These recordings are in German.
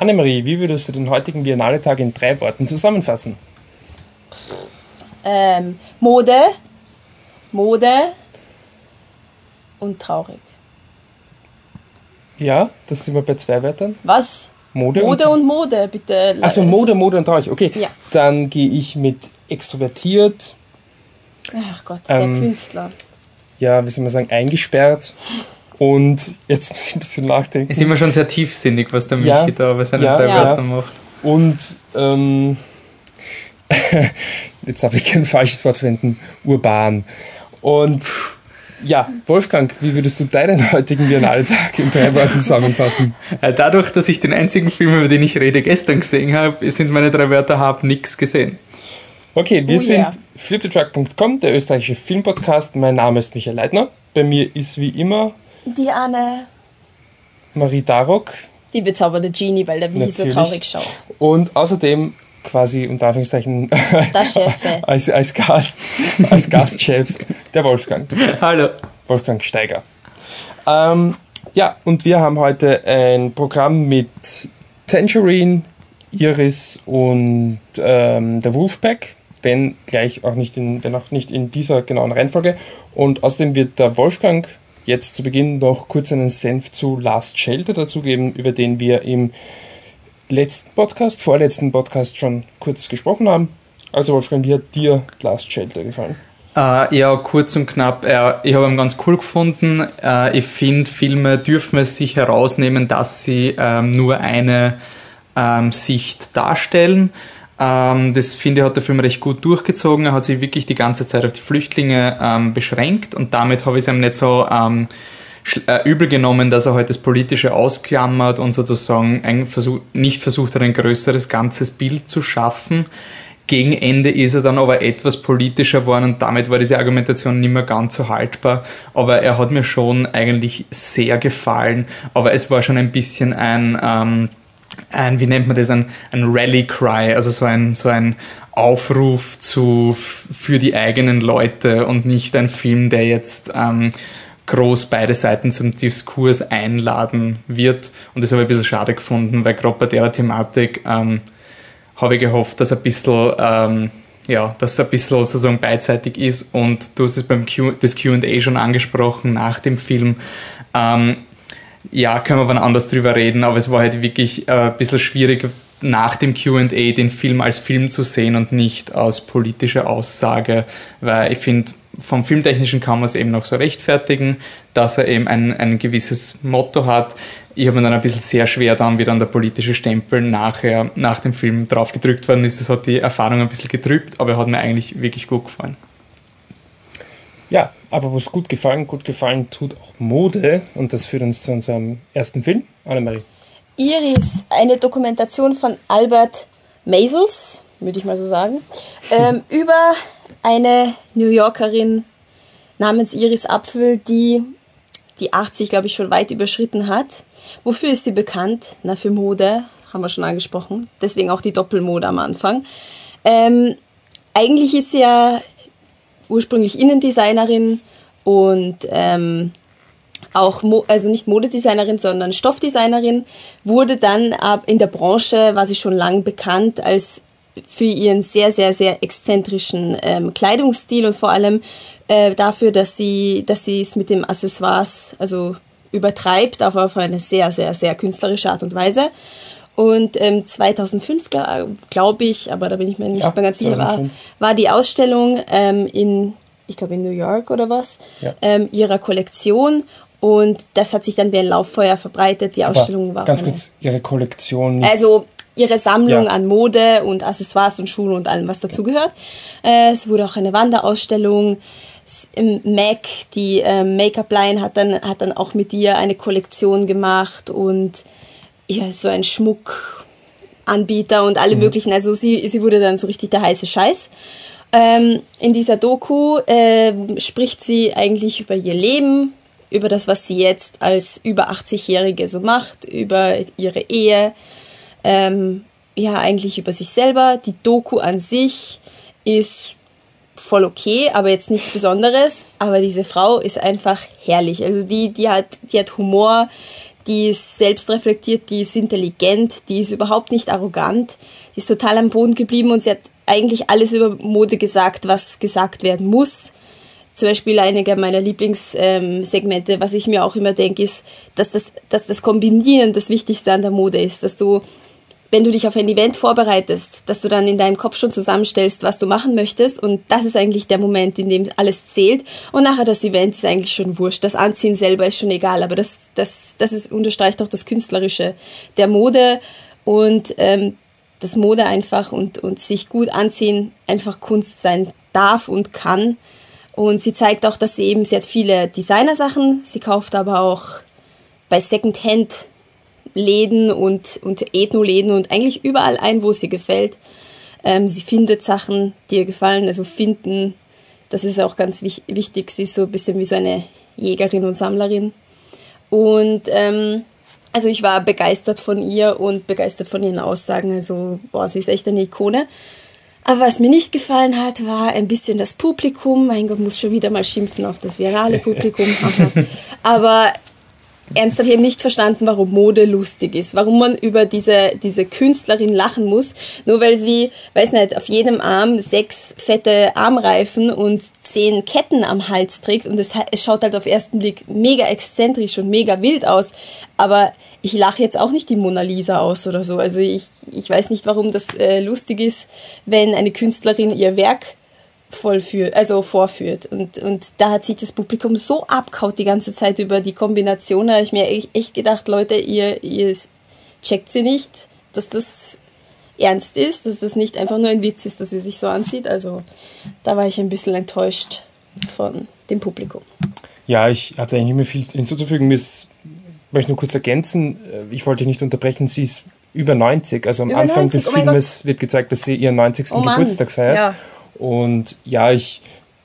Annemarie, wie würdest du den heutigen Biennale-Tag in drei Worten zusammenfassen? Ähm, Mode, Mode und traurig. Ja, das sind wir bei zwei Wörtern. Was? Mode, Mode und, und Mode, bitte. Also Mode, Mode und traurig. Okay, Ja. dann gehe ich mit extrovertiert, Ach Gott, der Ähm, Künstler. ja, wie soll man sagen, eingesperrt. Und jetzt muss ich ein bisschen nachdenken. Ist immer schon sehr tiefsinnig, was der Michi Ja. da bei seinen Ja. drei Ja. Wörtern macht. Und ähm, jetzt habe ich kein falsches Wort verwenden, urban. Und ja, Wolfgang, wie würdest du deinen heutigen Biennale-Tag in drei Worten zusammenfassen? Äh, Dadurch, dass ich den einzigen Film, über den ich rede, gestern gesehen habe, sind meine drei Wörter hab nix gesehen. Okay, wir Oh sind yeah. fliptetruck.com, der österreichische Filmpodcast. Mein Name ist Michael Leitner. Bei mir ist wie immer Die Anne. Marie Darock Die bezaubernde Genie, weil der wie so traurig schaut. und außerdem quasi unter Anführungszeichen als, als Gast, als Gastchef der Wolfgang. Hallo. Wolfgang Steiger. Ähm, ja, und wir haben heute ein Programm mit Tangerine, Iris und ähm, der Wolfpack, wenn gleich auch nicht in, wenn auch nicht in dieser genauen Reihenfolge. Und außerdem wird der Wolfgang jetzt zu Beginn noch kurz einen Senf zu Last Shelter dazugeben, über den wir im letzten Podcast, vorletzten Podcast schon kurz gesprochen haben. Also Wolfgang, wie hat dir Last Shelter gefallen? Äh, ja, kurz und knapp. Äh, ich habe ihn ganz cool gefunden. Äh, ich finde, Filme dürfen es sich herausnehmen, dass sie ähm, nur eine ähm, Sicht darstellen. Ähm, das finde ich, hat der Film recht gut durchgezogen. Er hat sich wirklich die ganze Zeit auf die Flüchtlinge ähm, beschränkt und damit habe ich es ihm nicht so ähm, äh, übel genommen, dass er halt das Politische ausklammert und sozusagen versuch, nicht versucht hat, ein größeres ganzes Bild zu schaffen. Gegen Ende ist er dann aber etwas politischer geworden und damit war diese Argumentation nicht mehr ganz so haltbar. Aber er hat mir schon eigentlich sehr gefallen. Aber es war schon ein bisschen ein, ähm, ein wie nennt man das, ein, ein Rally-Cry, also so ein, so ein Aufruf zu, für die eigenen Leute und nicht ein Film, der jetzt ähm, groß beide Seiten zum Diskurs einladen wird. Und das habe ich ein bisschen schade gefunden, weil gerade bei der Thematik ähm, habe ich gehofft, dass ein bisschen, ähm, ja, dass es ein bisschen sozusagen beidseitig ist und du hast es beim Q, das Q&A schon angesprochen nach dem Film. Ähm, ja, können wir wann anders drüber reden, aber es war halt wirklich äh, ein bisschen schwierig, nach dem Q&A den Film als Film zu sehen und nicht als politische Aussage, weil ich finde, vom Filmtechnischen kann man es eben noch so rechtfertigen, dass er eben ein, ein gewisses Motto hat. Ich habe mir dann ein bisschen sehr schwer dann, wie dann der politische Stempel nachher, nach dem Film drauf gedrückt worden ist. Das hat die Erfahrung ein bisschen getrübt, aber er hat mir eigentlich wirklich gut gefallen. Ja, aber was gut gefallen, gut gefallen tut auch Mode und das führt uns zu unserem ersten Film. Annemarie. Iris, eine Dokumentation von Albert Maisels, würde ich mal so sagen, ähm, über eine New Yorkerin namens Iris Apfel, die die 80, glaube ich, schon weit überschritten hat. Wofür ist sie bekannt? Na, für Mode, haben wir schon angesprochen. Deswegen auch die Doppelmode am Anfang. Ähm, eigentlich ist sie ja ursprünglich Innendesignerin und ähm, auch, Mo also nicht Modedesignerin, sondern Stoffdesignerin, wurde dann ab in der Branche, war sie schon lang bekannt als für ihren sehr, sehr, sehr exzentrischen ähm, Kleidungsstil und vor allem äh, dafür, dass sie, dass sie es mit dem Accessoires, also übertreibt, aber auf eine sehr, sehr, sehr künstlerische Art und Weise. Und ähm, 2005, glaube glaub ich, aber da bin ich mir nicht Ja, mehr ganz sicher, war, 2005. war die Ausstellung ähm, in, ich glaube in New York oder was, Ja. ähm, ihrer Kollektion. Und das hat sich dann wie ein Lauffeuer verbreitet. Die Aber Ausstellung war ganz kurz, Ihre Kollektion. Also ihre Sammlung Ja. an Mode und Accessoires und Schuhen und allem, was dazugehört. Äh, es wurde auch eine Wanderausstellung. Im MAC, die ähm, Make-up-Line, hat dann, hat dann auch mit ihr eine Kollektion gemacht und ja, so ein Schmuckanbieter und alle möglichen. Also sie, sie wurde dann so richtig der heiße Scheiß. Ähm, in dieser Doku ähm, spricht sie eigentlich über ihr Leben, über das, was sie jetzt als über 80-Jährige so macht, über ihre Ehe, ähm, ja, eigentlich über sich selber. Die Doku an sich ist voll okay, aber jetzt nichts Besonderes. Aber diese Frau ist einfach herrlich. Also die, die hat, die hat Humor, die ist selbstreflektiert, die ist intelligent, die ist überhaupt nicht arrogant, die ist total am Boden geblieben und sie hat eigentlich alles über Mode gesagt, was gesagt werden muss. Zum Beispiel einige meiner Lieblingssegmente, ähm, was ich mir auch immer denke, ist, dass das, dass das Kombinieren das Wichtigste an der Mode ist, dass du wenn du dich auf ein Event vorbereitest, dass du dann in deinem Kopf schon zusammenstellst, was du machen möchtest. Und das ist eigentlich der Moment, in dem alles zählt. Und nachher das Event ist eigentlich schon wurscht. Das Anziehen selber ist schon egal, aber das, das, das ist, unterstreicht auch das Künstlerische der Mode. Und ähm, das Mode einfach und, und sich gut anziehen einfach Kunst sein darf und kann. Und sie zeigt auch, dass sie eben, sie hat viele Designersachen, sie kauft aber auch bei Secondhand Läden und, und Ethno-Läden und eigentlich überall ein, wo sie gefällt. Ähm, sie findet Sachen, die ihr gefallen, also finden, das ist auch ganz wich wichtig. Sie ist so ein bisschen wie so eine Jägerin und Sammlerin. Und ähm, also ich war begeistert von ihr und begeistert von ihren Aussagen. Also, boah, sie ist echt eine Ikone. Aber was mir nicht gefallen hat, war ein bisschen das Publikum. Mein Gott, muss schon wieder mal schimpfen auf das virale Publikum. Aber ernsthaft, ich habe nicht verstanden, warum Mode lustig ist, warum man über diese, diese Künstlerin lachen muss, nur weil sie, weiß nicht, auf jedem Arm sechs fette Armreifen und zehn Ketten am Hals trägt und es, es schaut halt auf ersten Blick mega exzentrisch und mega wild aus, aber ich lache jetzt auch nicht die Mona Lisa aus oder so, also ich, ich weiß nicht, warum das äh, lustig ist, wenn eine Künstlerin ihr Werk vollführt, also vorführt. Und, und da hat sich das Publikum so abkaut die ganze Zeit über die Kombination. Da habe ich mir echt gedacht, Leute, ihr, ihr checkt sie nicht, dass das ernst ist, dass das nicht einfach nur ein Witz ist, dass sie sich so anzieht. Also da war ich ein bisschen enttäuscht von dem Publikum. Ja, ich hatte eigentlich nicht mehr viel hinzuzufügen. Mir ist, möchte ich nur kurz ergänzen, ich wollte dich nicht unterbrechen, sie ist über 90, also am über Anfang 90, des oh Filmes wird gezeigt, dass sie ihren 90. Oh Geburtstag feiert. Ja. Und ja, ich,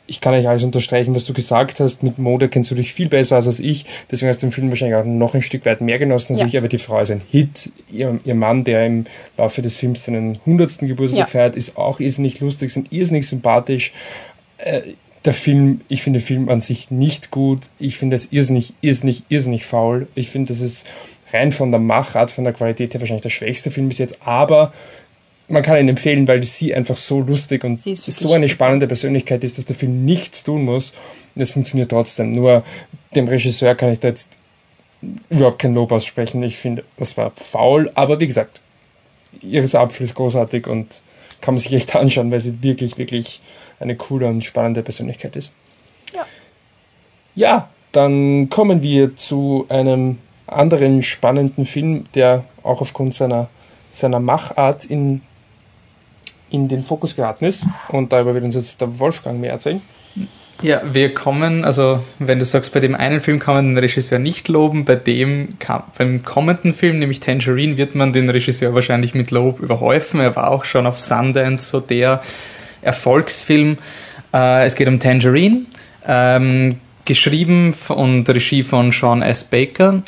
ich kann euch alles unterstreichen, was du gesagt hast. Mit Mode kennst du dich viel besser als ich. Deswegen hast du den Film wahrscheinlich auch noch ein Stück weit mehr genossen als ja. ich. Aber die Frau ist ein Hit. Ihr, ihr Mann, der im Laufe des Films seinen 100. Geburtstag ja. feiert, ist auch irrsinnig lustig, sind irrsinnig sympathisch. Äh, der Film, ich finde den Film an sich nicht gut. Ich finde es irrsinnig, irrsinnig, irrsinnig faul. Ich finde, das ist rein von der Machart, von der Qualität her wahrscheinlich der schwächste Film bis jetzt. Aber man kann ihn empfehlen, weil sie einfach so lustig und so eine spannende Persönlichkeit ist, dass der Film nichts tun muss. Und es funktioniert trotzdem. Nur dem Regisseur kann ich da jetzt überhaupt kein Lob aussprechen. Ich finde, das war faul. Aber wie gesagt, ihres Apfel ist großartig und kann man sich echt anschauen, weil sie wirklich, wirklich eine coole und spannende Persönlichkeit ist. Ja. Ja, dann kommen wir zu einem anderen spannenden Film, der auch aufgrund seiner, seiner Machart in in den Fokus geraten ist. Und darüber wird uns jetzt der Wolfgang mehr erzählen. Ja, wir kommen, also wenn du sagst, bei dem einen Film kann man den Regisseur nicht loben, bei dem, beim kommenden Film, nämlich Tangerine, wird man den Regisseur wahrscheinlich mit Lob überhäufen. Er war auch schon auf Sundance so der Erfolgsfilm. Äh, es geht um Tangerine, ähm, geschrieben und Regie von Sean S. Baker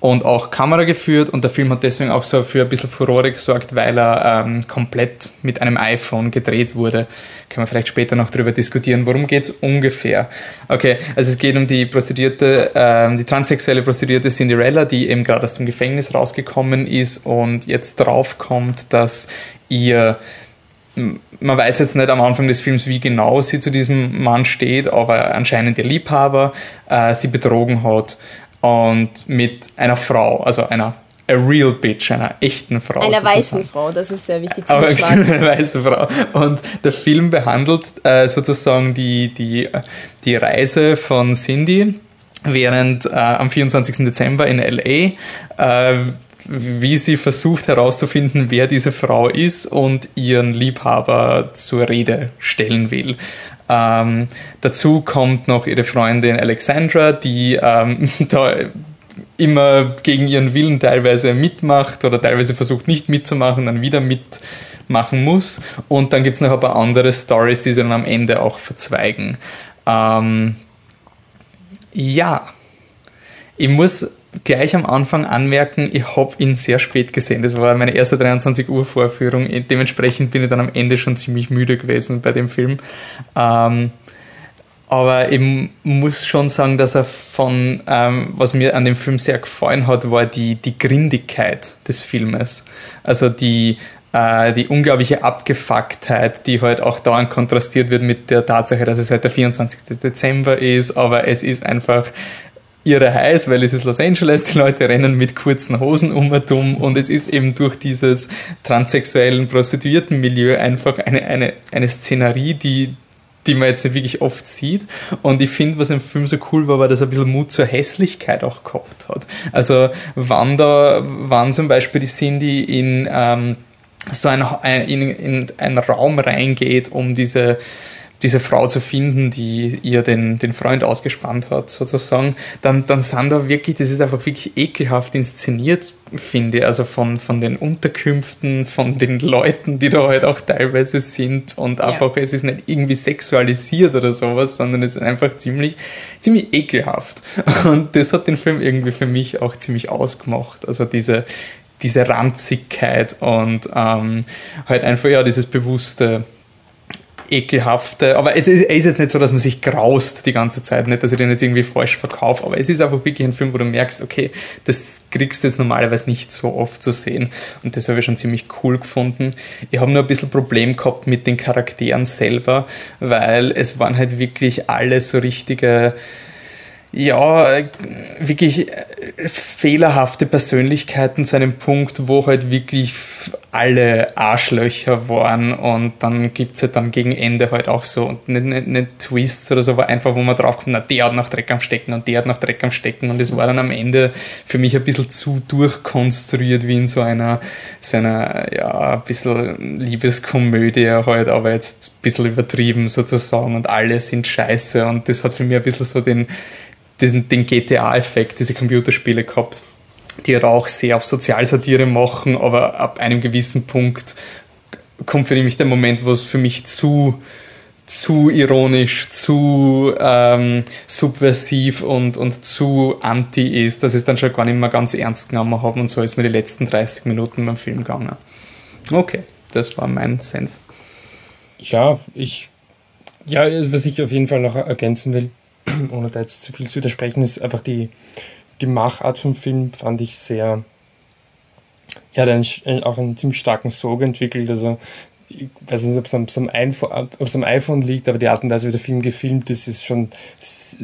und auch Kamera geführt und der Film hat deswegen auch so für ein bisschen Furore gesorgt, weil er ähm, komplett mit einem iPhone gedreht wurde. Können wir vielleicht später noch darüber diskutieren. Worum geht's ungefähr? Okay, also es geht um die Prostituierte, ähm, die transsexuelle Prostituierte Cinderella, die eben gerade aus dem Gefängnis rausgekommen ist und jetzt draufkommt, dass ihr man weiß jetzt nicht am Anfang des Films, wie genau sie zu diesem Mann steht, aber anscheinend ihr Liebhaber äh, sie betrogen hat und mit einer Frau, also einer a real bitch, einer echten Frau. Einer weißen Frau, das ist sehr wichtig. Aber eine weiße Frau. Und der Film behandelt äh, sozusagen die, die, die Reise von Cindy während äh, am 24. Dezember in LA, äh, wie sie versucht herauszufinden, wer diese Frau ist und ihren Liebhaber zur Rede stellen will. Ähm, dazu kommt noch ihre Freundin Alexandra, die ähm, da immer gegen ihren Willen teilweise mitmacht oder teilweise versucht nicht mitzumachen, dann wieder mitmachen muss. Und dann gibt es noch ein paar andere Stories, die sie dann am Ende auch verzweigen. Ähm, ja, ich muss gleich am Anfang anmerken, ich habe ihn sehr spät gesehen. Das war meine erste 23 Uhr Vorführung. Dementsprechend bin ich dann am Ende schon ziemlich müde gewesen bei dem Film. Ähm, Aber ich muss schon sagen, dass er von, ähm, was mir an dem Film sehr gefallen hat, war die, die Grindigkeit des Filmes. Also die, äh, die unglaubliche Abgefucktheit, die halt auch dauernd kontrastiert wird mit der Tatsache, dass es halt der 24. Dezember ist, aber es ist einfach irre heiß, weil es ist Los Angeles, die Leute rennen mit kurzen Hosen um und um und es ist eben durch dieses transsexuellen Prostituiertenmilieu einfach eine, eine, eine Szenerie, die, die man jetzt nicht wirklich oft sieht. Und ich finde, was im Film so cool war, war, dass er ein bisschen Mut zur Hässlichkeit auch gehabt hat. Also, wann da, wann zum Beispiel die Cindy in, ähm, so ein, in, in einen Raum reingeht, um diese, diese Frau zu finden, die ihr den, den Freund ausgespannt hat, sozusagen, dann, dann sind da wirklich, das ist einfach wirklich ekelhaft inszeniert, finde ich. Also von, von den Unterkünften, von den Leuten, die da halt auch teilweise sind und einfach, ja. es ist nicht irgendwie sexualisiert oder sowas, sondern es ist einfach ziemlich, ziemlich ekelhaft. Und das hat den Film irgendwie für mich auch ziemlich ausgemacht. Also diese, diese Ranzigkeit und ähm, halt einfach ja dieses bewusste ekelhafte, aber es ist, jetzt nicht so, dass man sich graust die ganze Zeit, nicht, dass ich den jetzt irgendwie falsch verkaufe, aber es ist einfach wirklich ein Film, wo du merkst, okay, das kriegst du jetzt normalerweise nicht so oft zu sehen und das habe ich schon ziemlich cool gefunden. Ich habe nur ein bisschen Problem gehabt mit den Charakteren selber, weil es waren halt wirklich alle so richtige ja, wirklich äh, fehlerhafte Persönlichkeiten zu einem Punkt, wo halt wirklich alle Arschlöcher waren und dann gibt's halt dann gegen Ende halt auch so nicht, nicht, nicht Twists oder so, aber einfach, wo man draufkommt, na, der hat noch Dreck am Stecken und der hat noch Dreck am Stecken und es war dann am Ende für mich ein bisschen zu durchkonstruiert wie in so einer, so einer, ja, ein bisschen Liebeskomödie halt, aber jetzt ein bisschen übertrieben sozusagen und alle sind scheiße und das hat für mich ein bisschen so den, diesen, den GTA-Effekt, diese Computerspiele gehabt, die halt auch sehr auf Sozialsatire machen, aber ab einem gewissen Punkt kommt für mich der Moment, wo es für mich zu zu ironisch, zu ähm, subversiv und, und zu anti ist, dass ich es dann schon gar nicht mehr ganz ernst genommen habe und so ist mir die letzten 30 Minuten beim Film gegangen. Okay, das war mein Senf. Ja, ich, ja, was ich auf jeden Fall noch ergänzen will, ohne da jetzt zu viel zu widersprechen, ist einfach die, die Machart vom Film, fand ich sehr. Ja, dann auch einen ziemlich starken Sog entwickelt. Also, ich weiß nicht, ob es am, am iPhone liegt, aber die Art und Weise, wie der Film gefilmt ist, ist schon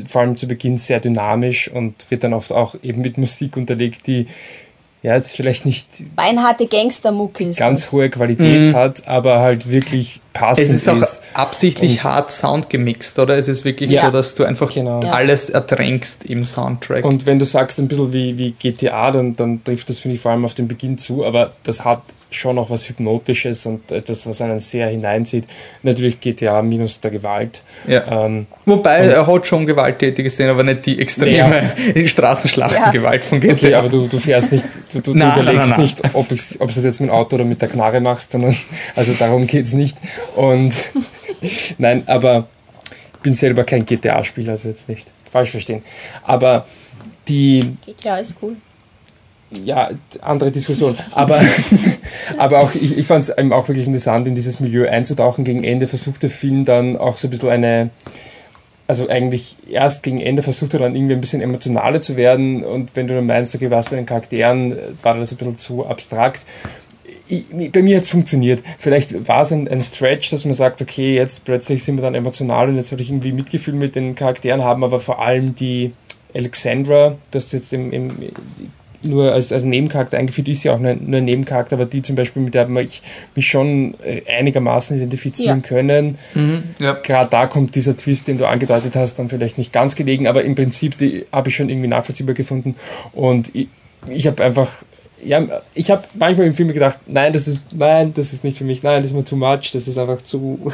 vor allem zu Beginn sehr dynamisch und wird dann oft auch eben mit Musik unterlegt, die ja, jetzt vielleicht nicht beinharte Gangstermucke ganz das. hohe Qualität mhm. hat, aber halt wirklich passend ist. Es ist auch ist. absichtlich hart Sound gemixt, oder? Es ist wirklich ja. so, dass du einfach genau. alles ertränkst im Soundtrack. Und wenn du sagst ein bisschen wie, wie GTA, dann, dann trifft das, finde ich, vor allem auf den Beginn zu, aber das hat schon auch was Hypnotisches und etwas, was einen sehr hineinzieht. Natürlich GTA minus der Gewalt. Ja. Ähm, Wobei er hat schon gewalttätige Szenen, aber nicht die extreme ja. Straßenschlachtengewalt ja. von GTA. Okay, aber du, du fährst nicht, du, du, nein, überlegst nein, nein, nicht, ob, ich, ob du es jetzt mit dem Auto oder mit der Knarre machst, sondern also darum geht es nicht. Und nein, aber ich bin selber kein GTA-Spieler, also jetzt nicht falsch verstehen. Aber die. GTA ist cool ja, andere Diskussion. Aber, aber auch, ich, ich fand es auch wirklich interessant, in dieses Milieu einzutauchen. Gegen Ende versucht der Film dann auch so ein bisschen eine, also eigentlich erst gegen Ende versucht er dann irgendwie ein bisschen emotionaler zu werden. Und wenn du dann meinst, okay, was bei den Charakteren, war das ein bisschen zu abstrakt. Ich, bei mir hat es funktioniert. Vielleicht war es ein, ein, Stretch, dass man sagt, okay, jetzt plötzlich sind wir dann emotional und jetzt soll ich irgendwie Mitgefühl mit den Charakteren haben, aber vor allem die Alexandra, das jetzt im, im nur als, als Nebencharakter eingeführt ist, ja auch nur, nur ein Nebencharakter, aber die zum Beispiel, mit der ich mich schon einigermaßen identifizieren ja. können. Mhm, ja. Gerade da kommt dieser Twist, den du angedeutet hast, dann vielleicht nicht ganz gelegen, aber im Prinzip habe ich schon irgendwie nachvollziehbar gefunden. Und ich, ich habe einfach ja, ich habe manchmal im Film gedacht, nein, das ist, nein, das ist nicht für mich, nein, das ist mir too much, das ist einfach zu,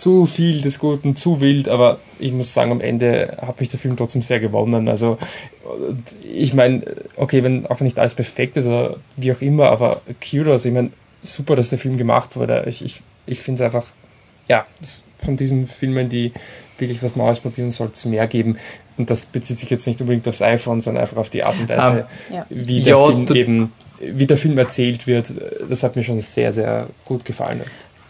zu viel des Guten, zu wild, aber ich muss sagen, am Ende hat mich der Film trotzdem sehr gewonnen. Also ich meine, okay, wenn auch nicht alles perfekt ist oder wie auch immer, aber Kudos, ich meine, super, dass der Film gemacht wurde. Ich, ich, ich finde es einfach, ja, von diesen Filmen, die wirklich was Neues probieren, soll es mehr geben. Und das bezieht sich jetzt nicht unbedingt aufs iPhone, sondern einfach auf die Art und Weise, um, ja. wie der ja, Film eben, wie der Film erzählt wird. Das hat mir schon sehr, sehr gut gefallen.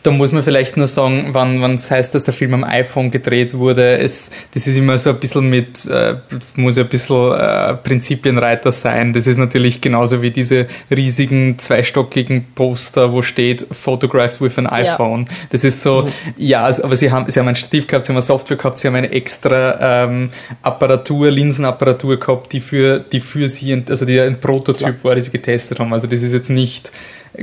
Da muss man vielleicht nur sagen, wann es heißt, dass der Film am iPhone gedreht wurde. Es, das ist immer so ein bisschen mit, äh, muss ja ein bisschen äh, Prinzipienreiter sein. Das ist natürlich genauso wie diese riesigen zweistockigen Poster, wo steht Photographed with an iPhone. Ja. Das ist so, ja, also, aber sie haben, sie haben ein Stativ gehabt, sie haben eine Software gehabt, sie haben eine extra ähm, Apparatur, Linsenapparatur gehabt, die für, die für sie, also die ein Prototyp war, die sie getestet haben. Also das ist jetzt nicht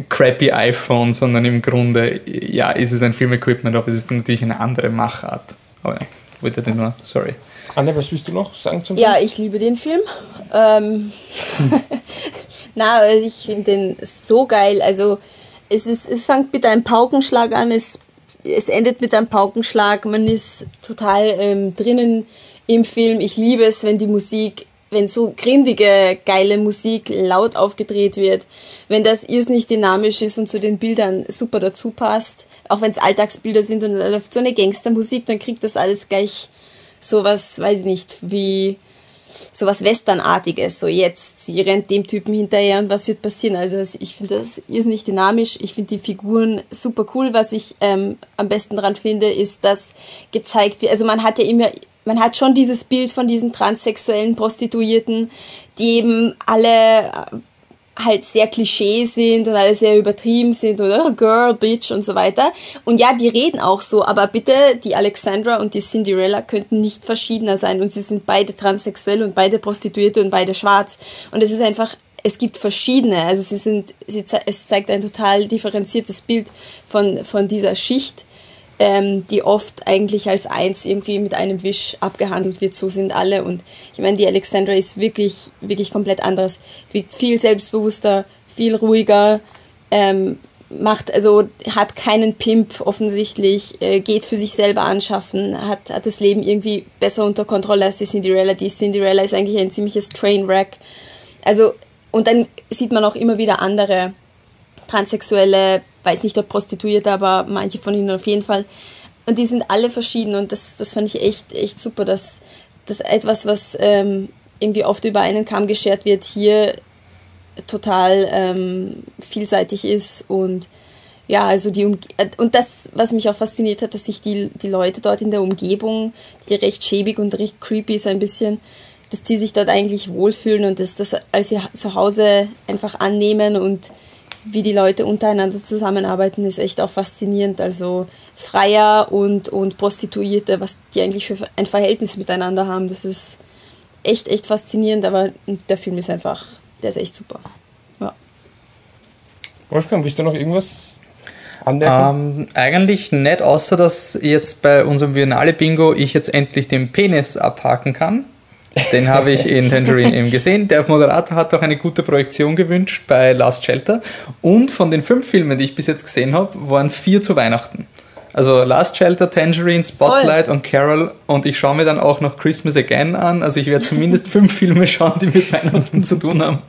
crappy iPhone, sondern im Grunde, ja, ist es ein Filmequipment, aber es ist natürlich eine andere Machart. Aber ja, wollte den nur, sorry. Anne, was willst du noch sagen zum Film? Ja, ich liebe den Film. Ähm, Na, also ich finde den so geil. Also es, ist, es fängt mit einem Paukenschlag an, es, es endet mit einem Paukenschlag. Man ist total ähm, drinnen im Film. Ich liebe es, wenn die Musik wenn so grindige, geile Musik laut aufgedreht wird, wenn das irrsinnig dynamisch ist und zu den Bildern super dazu passt, auch wenn es Alltagsbilder sind und dann läuft so eine Gangstermusik, dann kriegt das alles gleich sowas, weiß ich nicht, wie sowas Westernartiges. So jetzt, sie rennt dem Typen hinterher und was wird passieren? Also ich finde das irrsinnig dynamisch. Ich finde die Figuren super cool. Was ich ähm, am besten dran finde, ist, dass gezeigt wird, also man hat ja immer man hat schon dieses Bild von diesen transsexuellen Prostituierten, die eben alle äh, halt sehr Klischee sind und alle sehr übertrieben sind oder Girl, Bitch und so weiter. Und ja, die reden auch so, aber bitte, die Alexandra und die Cinderella könnten nicht verschiedener sein und sie sind beide transsexuell und beide Prostituierte und beide schwarz. Und es ist einfach, es gibt verschiedene, also sie sind, sie, es zeigt ein total differenziertes Bild von, von dieser Schicht ähm, die oft eigentlich als eins irgendwie mit einem Wisch abgehandelt wird. So sind alle. Und ich meine, die Alexandra ist wirklich, wirklich komplett anderes. Wirkt viel selbstbewusster, viel ruhiger, ähm, macht, also hat keinen Pimp offensichtlich, äh, geht für sich selber anschaffen, hat, hat das Leben irgendwie besser unter Kontrolle als die Cinderella. Die Cinderella ist eigentlich ein ziemliches Trainwreck. Also, und dann sieht man auch immer wieder andere transsexuelle weiß nicht, ob Prostituierte, aber manche von ihnen auf jeden Fall. Und die sind alle verschieden und das, das fand ich echt, echt super, dass, dass etwas, was ähm, irgendwie oft über einen Kamm geschert wird, hier total ähm, vielseitig ist und ja, also die Umge und das, was mich auch fasziniert hat, dass sich die, die Leute dort in der Umgebung, die recht schäbig und recht creepy ist ein bisschen, dass die sich dort eigentlich wohlfühlen und dass das als ihr Zuhause einfach annehmen und wie die Leute untereinander zusammenarbeiten, ist echt auch faszinierend. Also Freier und, und Prostituierte, was die eigentlich für ein Verhältnis miteinander haben, das ist echt, echt faszinierend, aber der Film ist einfach, der ist echt super. Ja. Wolfgang, willst du noch irgendwas ähm, eigentlich nicht, außer dass jetzt bei unserem Biennale-Bingo ich jetzt endlich den Penis abhaken kann. Den habe ich in Tangerine eben gesehen. Der Moderator hat auch eine gute Projektion gewünscht bei Last Shelter. Und von den fünf Filmen, die ich bis jetzt gesehen habe, waren vier zu Weihnachten. Also Last Shelter, Tangerine, Spotlight Voll. und Carol. Und ich schaue mir dann auch noch Christmas Again an. Also ich werde zumindest fünf Filme schauen, die mit Weihnachten zu tun haben.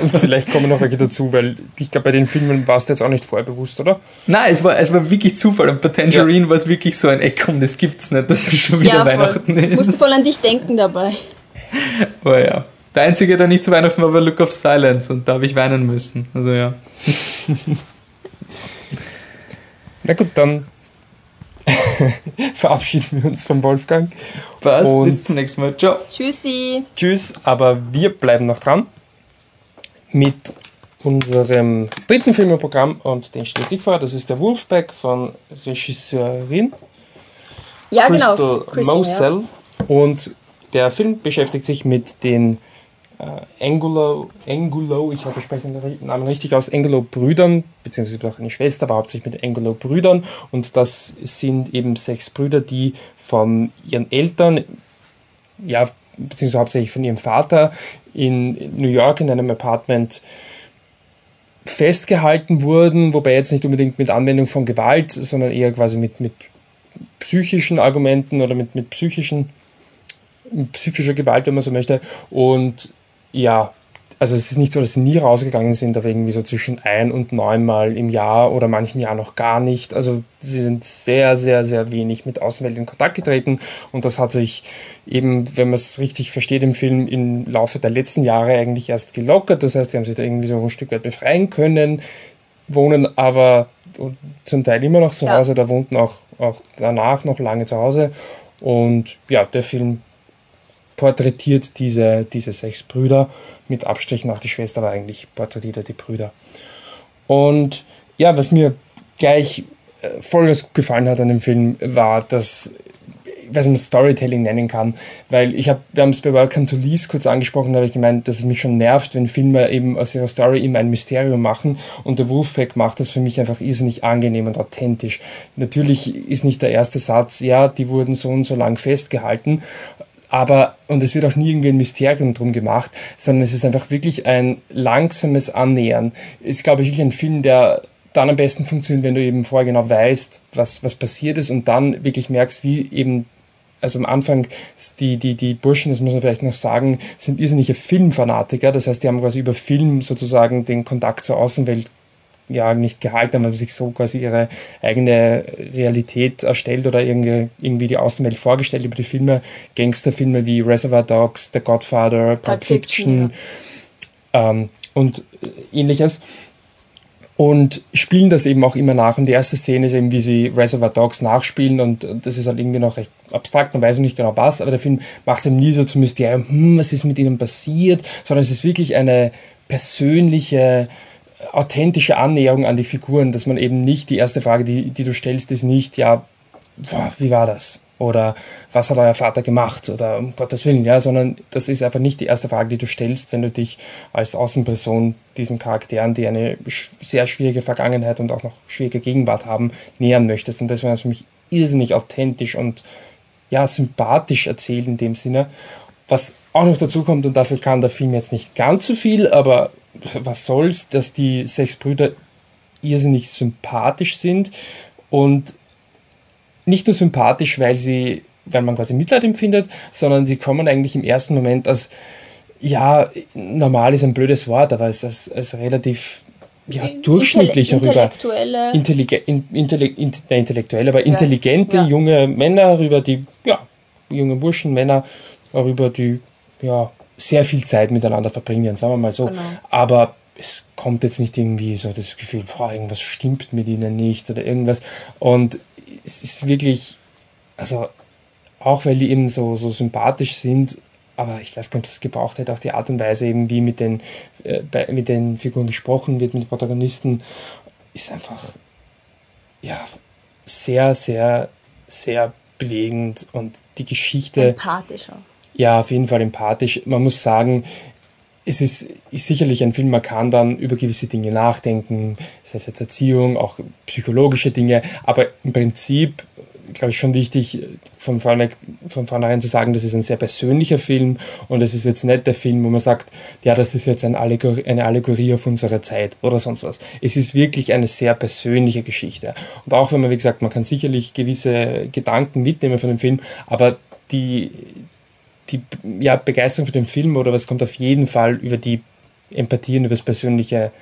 Und vielleicht kommen noch welche dazu, weil ich glaube, bei den Filmen war es jetzt auch nicht vorher bewusst, oder? Nein, es war, es war wirklich Zufall. Und bei Tangerine ja. war es wirklich so ein, ey komm, das gibt's nicht, dass das schon wieder ja, Weihnachten ist. Du musst voll an dich denken dabei. Oh ja. Der einzige, der nicht zu Weihnachten war, war Look of Silence und da habe ich weinen müssen. Also ja. Na gut, dann verabschieden wir uns von Wolfgang. Was? Und Bis zum nächsten Mal. Ciao. Tschüssi. Tschüss, aber wir bleiben noch dran mit unserem dritten Filmprogramm und den stellt sich vor. Das ist der Wolfpack von Regisseurin ja, genau. Crystal, Crystal Mosel. Ja. Und der Film beschäftigt sich mit den äh, Angulo, Angulo, ich hoffe, ich spreche den Namen richtig aus, Angulo-Brüdern, beziehungsweise auch eine Schwester, aber hauptsächlich mit Angulo-Brüdern. Und das sind eben sechs Brüder, die von ihren Eltern, ja, beziehungsweise hauptsächlich von ihrem Vater in New York in einem Apartment festgehalten wurden, wobei jetzt nicht unbedingt mit Anwendung von Gewalt, sondern eher quasi mit, mit psychischen Argumenten oder mit, mit psychischen psychischer Gewalt, wenn man so möchte. Und ja, also es ist nicht so, dass sie nie rausgegangen sind, aber irgendwie so zwischen ein und neunmal im Jahr oder manchen Jahr noch gar nicht. Also sie sind sehr, sehr, sehr wenig mit Außenwelt in Kontakt getreten und das hat sich eben, wenn man es richtig versteht im Film, im Laufe der letzten Jahre eigentlich erst gelockert. Das heißt, sie haben sich da irgendwie so ein Stück weit befreien können, wohnen aber zum Teil immer noch zu ja. Hause, da wohnten auch, auch danach noch lange zu Hause. Und ja, der Film porträtiert diese, diese sechs Brüder, mit Abstrichen auch die Schwester, aber eigentlich porträtiert er die Brüder. Und ja, was mir gleich äh, gut gefallen hat an dem Film, war, dass was man Storytelling nennen kann, weil ich habe, wir haben es bei Welcome to Lease kurz angesprochen, da habe ich gemeint, dass es mich schon nervt, wenn Filme eben aus ihrer Story immer ein Mysterium machen und der Wolfpack macht das für mich einfach irrsinnig angenehm und authentisch. Natürlich ist nicht der erste Satz, ja, die wurden so und so lang festgehalten, aber, und es wird auch nie irgendwie ein Mysterium drum gemacht, sondern es ist einfach wirklich ein langsames Annähern. Ist, glaube ich, wirklich ein Film, der dann am besten funktioniert, wenn du eben vorher genau weißt, was, was passiert ist und dann wirklich merkst, wie eben also am Anfang, die, die, die Burschen, das muss man vielleicht noch sagen, sind irrsinnige Filmfanatiker. Das heißt, die haben quasi über Film sozusagen den Kontakt zur Außenwelt ja nicht gehalten, haben sich so quasi ihre eigene Realität erstellt oder irgendwie, irgendwie die Außenwelt vorgestellt über die Filme. Gangsterfilme wie Reservoir Dogs, The Godfather, Pulp, Pulp Fiction, Fiction ja. ähm, und ähnliches und spielen das eben auch immer nach. Und die erste Szene ist eben, wie sie Reservoir Dogs nachspielen und das ist halt irgendwie noch recht abstrakt, man weiß nicht genau was, aber der Film macht es eben nie so zum Mysterium, hm, was ist mit ihnen passiert, sondern es ist wirklich eine persönliche, authentische Annäherung an die Figuren, dass man eben nicht, die erste Frage, die, die du stellst, ist nicht, ja, boah, wie war das? oder was hat euer Vater gemacht oder um Gottes Willen, ja, sondern das ist einfach nicht die erste Frage, die du stellst, wenn du dich als Außenperson diesen Charakteren, die eine sehr schwierige Vergangenheit und auch noch schwierige Gegenwart haben, nähern möchtest. Und das war für mich irrsinnig authentisch und ja, sympathisch erzählt in dem Sinne. Was auch noch dazu kommt, und dafür kann der Film jetzt nicht ganz so viel, aber was soll's, dass die sechs Brüder irrsinnig sympathisch sind und nicht nur sympathisch, weil sie, weil man quasi Mitleid empfindet, sondern sie kommen eigentlich im ersten Moment als, ja, normal ist ein blödes Wort, aber als, als, als relativ ja, durchschnittlich intellektuelle. Intellige, intelle, intellektuelle, aber intelligente ja. junge Männer rüber, die, ja, junge Burschen, Männer, darüber, die, ja, sehr viel Zeit miteinander verbringen, sagen wir mal so. Genau. Aber es kommt jetzt nicht irgendwie so das Gefühl, boah, irgendwas stimmt mit ihnen nicht oder irgendwas. Und es ist wirklich, also auch weil die eben so, so sympathisch sind, aber ich weiß gar nicht, ob das gebraucht hätte, auch die Art und Weise eben, wie mit den, äh, bei, mit den Figuren gesprochen wird, mit den Protagonisten, ist einfach, ja, sehr, sehr, sehr bewegend und die Geschichte. Empathischer. Ja, auf jeden Fall empathisch. Man muss sagen, es ist, ist sicherlich ein Film, man kann dann über gewisse Dinge nachdenken, sei es jetzt Erziehung, auch psychologische Dinge, aber im Prinzip, glaube ich, schon wichtig, von, vorne, von vornherein zu sagen, das ist ein sehr persönlicher Film und es ist jetzt nicht der Film, wo man sagt, ja, das ist jetzt eine Allegorie, eine Allegorie auf unsere Zeit oder sonst was. Es ist wirklich eine sehr persönliche Geschichte. Und auch wenn man, wie gesagt, man kann sicherlich gewisse Gedanken mitnehmen von dem Film, aber die, die ja, Begeisterung für den Film oder was kommt auf jeden Fall über die Empathie und über das persönliche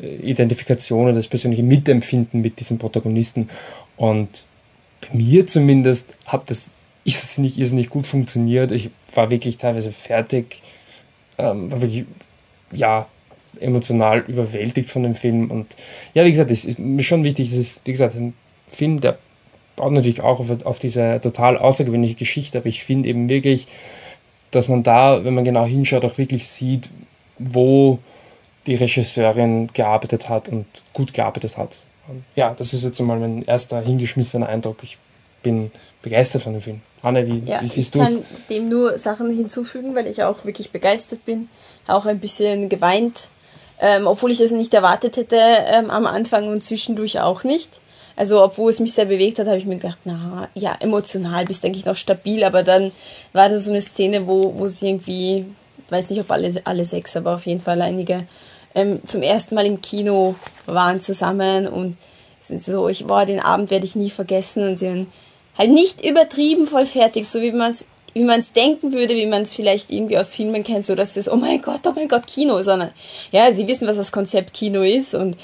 äh, Identifikation oder das persönliche Mitempfinden mit diesen Protagonisten. Und bei mir zumindest hat das irrsinnig, irrsinnig gut funktioniert. Ich war wirklich teilweise fertig, ähm, war wirklich, ja, emotional überwältigt von dem Film. Und ja, wie gesagt, es ist mir schon wichtig, es ist, wie gesagt, ein Film, der baut natürlich auch auf, auf diese total außergewöhnliche Geschichte, aber ich finde eben wirklich, dass man da, wenn man genau hinschaut, auch wirklich sieht, wo die Regisseurin gearbeitet hat und gut gearbeitet hat. Ja, das ist jetzt einmal mein erster hingeschmissener Eindruck. Ich bin begeistert von dem Film. Anne, wie, ja, wie siehst du? Ich kann dem nur Sachen hinzufügen, weil ich auch wirklich begeistert bin. Auch ein bisschen geweint, ähm, obwohl ich es nicht erwartet hätte ähm, am Anfang und zwischendurch auch nicht. Also, obwohl es mich sehr bewegt hat, habe ich mir gedacht, na, ja, emotional bist du eigentlich noch stabil, aber dann war da so eine Szene, wo, wo sie irgendwie, weiß nicht, ob alle, alle sechs, aber auf jeden Fall einige, ähm, zum ersten Mal im Kino waren zusammen und sind so, ich, boah, den Abend werde ich nie vergessen und sie waren halt nicht übertrieben voll fertig, so wie man es wie man es denken würde, wie man es vielleicht irgendwie aus Filmen kennt, so dass das, oh mein Gott, oh mein Gott, Kino, sondern ja, sie wissen, was das Konzept Kino ist und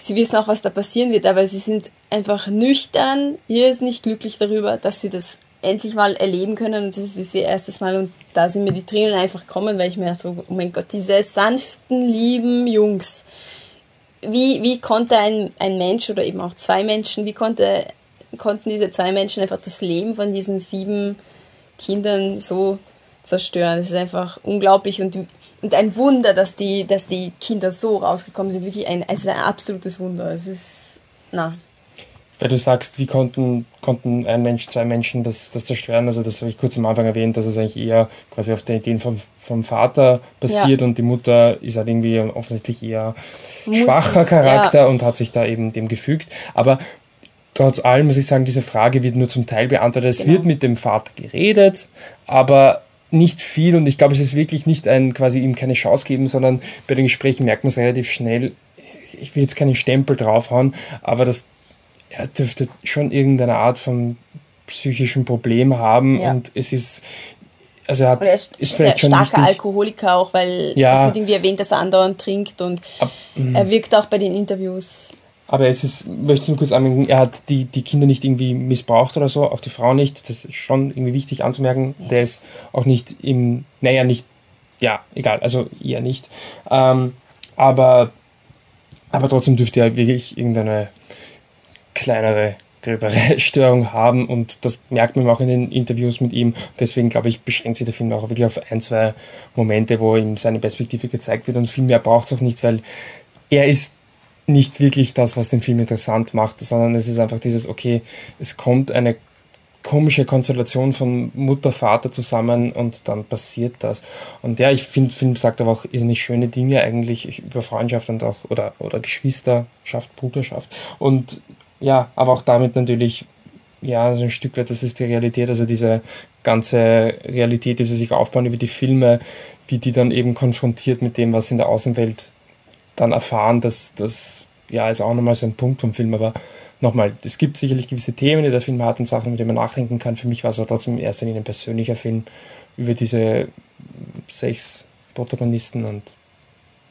sie wissen auch, was da passieren wird, aber sie sind einfach nüchtern, nicht glücklich darüber, dass sie das endlich mal erleben können. Und das ist ihr erstes Mal. Und da sind mir die Tränen einfach kommen, weil ich mir dachte, oh mein Gott, diese sanften, lieben Jungs, wie, wie konnte ein, ein Mensch oder eben auch zwei Menschen, wie konnte, konnten diese zwei Menschen einfach das Leben von diesen sieben Kindern so zerstören? Das ist einfach unglaublich. Und, und ein Wunder, dass die, dass die Kinder so rausgekommen sind. Wirklich ein, es ist ein absolutes Wunder. Es ist, na, weil du sagst, wie konnten, konnten ein Mensch, zwei Menschen das, das zerstören? Also das habe ich kurz am Anfang erwähnt, dass es eigentlich eher quasi auf den Ideen vom, vom Vater basiert ja. und die Mutter ist halt irgendwie offensichtlich eher muss schwacher es, Charakter ja. und hat sich da eben dem gefügt. Aber trotz allem muss ich sagen, diese Frage wird nur zum Teil beantwortet. Es genau. wird mit dem Vater geredet, aber nicht viel und ich glaube, es ist wirklich nicht ein quasi ihm keine Chance geben, sondern bei den Gesprächen merkt man es relativ schnell. Ich will jetzt keinen Stempel draufhauen, aber das er dürfte schon irgendeine Art von psychischen Problem haben ja. und es ist also er, hat, er ist, ist vielleicht schon starker. Alkoholiker auch, weil ja, es wird irgendwie erwähnt, dass er andauernd trinkt und ab, er wirkt auch bei den Interviews. Aber es ist, möchte ich nur kurz anmerken, er hat die, die Kinder nicht irgendwie missbraucht oder so, auch die Frau nicht. Das ist schon irgendwie wichtig anzumerken. Yes. Der ist auch nicht im, naja, nicht, ja, egal, also eher nicht. Ähm, aber, aber trotzdem dürfte er wirklich irgendeine kleinere, Störung haben und das merkt man auch in den Interviews mit ihm. Deswegen glaube ich, beschränkt sich der Film auch wirklich auf ein, zwei Momente, wo ihm seine Perspektive gezeigt wird und viel mehr braucht es auch nicht, weil er ist nicht wirklich das, was den Film interessant macht, sondern es ist einfach dieses, okay, es kommt eine komische Konstellation von Mutter, Vater zusammen und dann passiert das. Und ja, ich finde, Film sagt aber auch nicht schöne Dinge eigentlich über Freundschaft und auch, oder, oder Geschwisterschaft, Bruderschaft. Und ja, aber auch damit natürlich, ja, so ein Stück weit, das ist die Realität, also diese ganze Realität, die sie sich aufbauen über die Filme, wie die dann eben konfrontiert mit dem, was in der Außenwelt dann erfahren, das, das ja, ist auch nochmal so ein Punkt vom Film, aber nochmal, es gibt sicherlich gewisse Themen, die der Film hat und Sachen, mit denen man nachdenken kann. Für mich war es aber trotzdem in erster Linie ein persönlicher Film über diese sechs Protagonisten und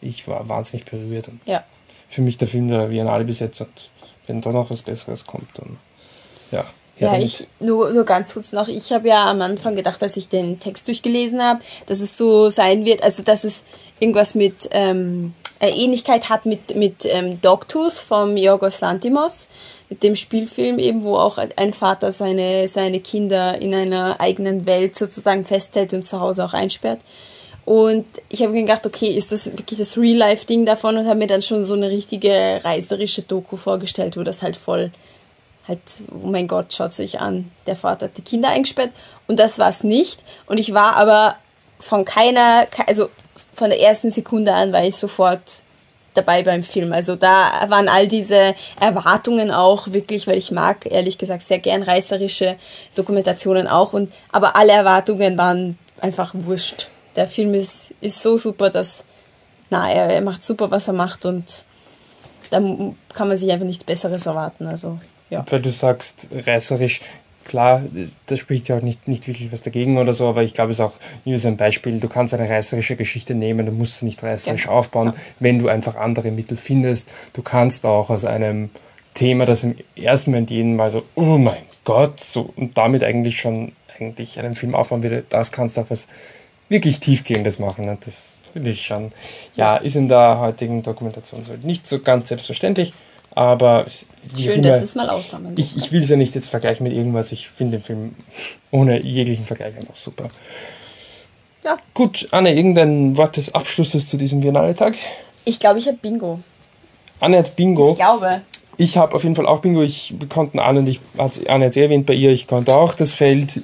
ich war wahnsinnig berührt. Und ja. Für mich der Film der Biennale bis jetzt und wenn da noch was Besseres kommt, dann ja. Ja, ich nur, nur ganz kurz noch. Ich habe ja am Anfang gedacht, dass ich den Text durchgelesen habe, dass es so sein wird, also dass es irgendwas mit ähm, Ähnlichkeit hat mit, mit ähm, Dogtooth vom Yorgos Lantimos, mit dem Spielfilm eben, wo auch ein Vater seine, seine Kinder in einer eigenen Welt sozusagen festhält und zu Hause auch einsperrt. Und ich habe mir gedacht, okay, ist das wirklich das Real-Life-Ding davon und habe mir dann schon so eine richtige reißerische Doku vorgestellt, wo das halt voll, halt, oh mein Gott, schaut sich an, der Vater hat die Kinder eingesperrt und das war es nicht. Und ich war aber von keiner, also von der ersten Sekunde an war ich sofort dabei beim Film. Also da waren all diese Erwartungen auch wirklich, weil ich mag ehrlich gesagt sehr gern reißerische Dokumentationen auch und aber alle Erwartungen waren einfach wurscht der Film ist, ist so super, dass, na, er, er macht super, was er macht und da kann man sich einfach nichts Besseres erwarten. Also, ja. Weil du sagst, reißerisch, klar, da spricht ja auch nicht, nicht wirklich was dagegen oder so, aber ich glaube, es ist auch so ein Beispiel, du kannst eine reißerische Geschichte nehmen, du musst sie nicht reißerisch ja. aufbauen, wenn du einfach andere Mittel findest. Du kannst auch aus einem Thema, das im ersten Moment jeden Mal so, oh mein Gott, so, und damit eigentlich schon eigentlich einen Film aufbauen würde, das kannst du auch was wirklich tiefgehendes machen. Und das finde ich schon, ja, ist in der heutigen Dokumentation so nicht so ganz selbstverständlich. Aber schön, dass es mal Ausnahmen Ich, ich will es ja nicht jetzt vergleichen mit irgendwas. Ich finde den Film ohne jeglichen Vergleich einfach super. Ja. Gut, Anne, irgendein Wort des Abschlusses zu diesem Biennale-Tag? Ich glaube, ich habe Bingo. Anne hat Bingo. Ich glaube. Ich habe auf jeden Fall auch Bingo. Ich konnte Anne und ich, hat Anne jetzt erwähnt bei ihr, ich konnte auch das Feld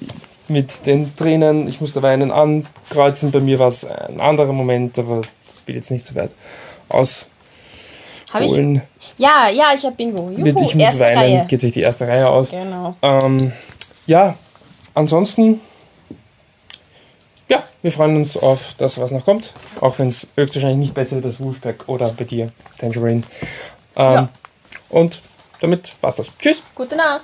mit den Tränen. Ich musste weinen ankreuzen. Bei mir war es ein anderer Moment, aber ich will jetzt nicht so weit aus. Ich? Ja, ja, ich habe Bingo. Juhu, mit Ich muss weinen Reihe. geht sich die erste Reihe aus. Genau. Ähm, ja, ansonsten, ja, wir freuen uns auf das, was noch kommt. Auch wenn es höchstwahrscheinlich nicht besser wird als Wolfpack oder bei dir, Tangerine. Ähm, ja. Und damit war's das. Tschüss. Gute Nacht.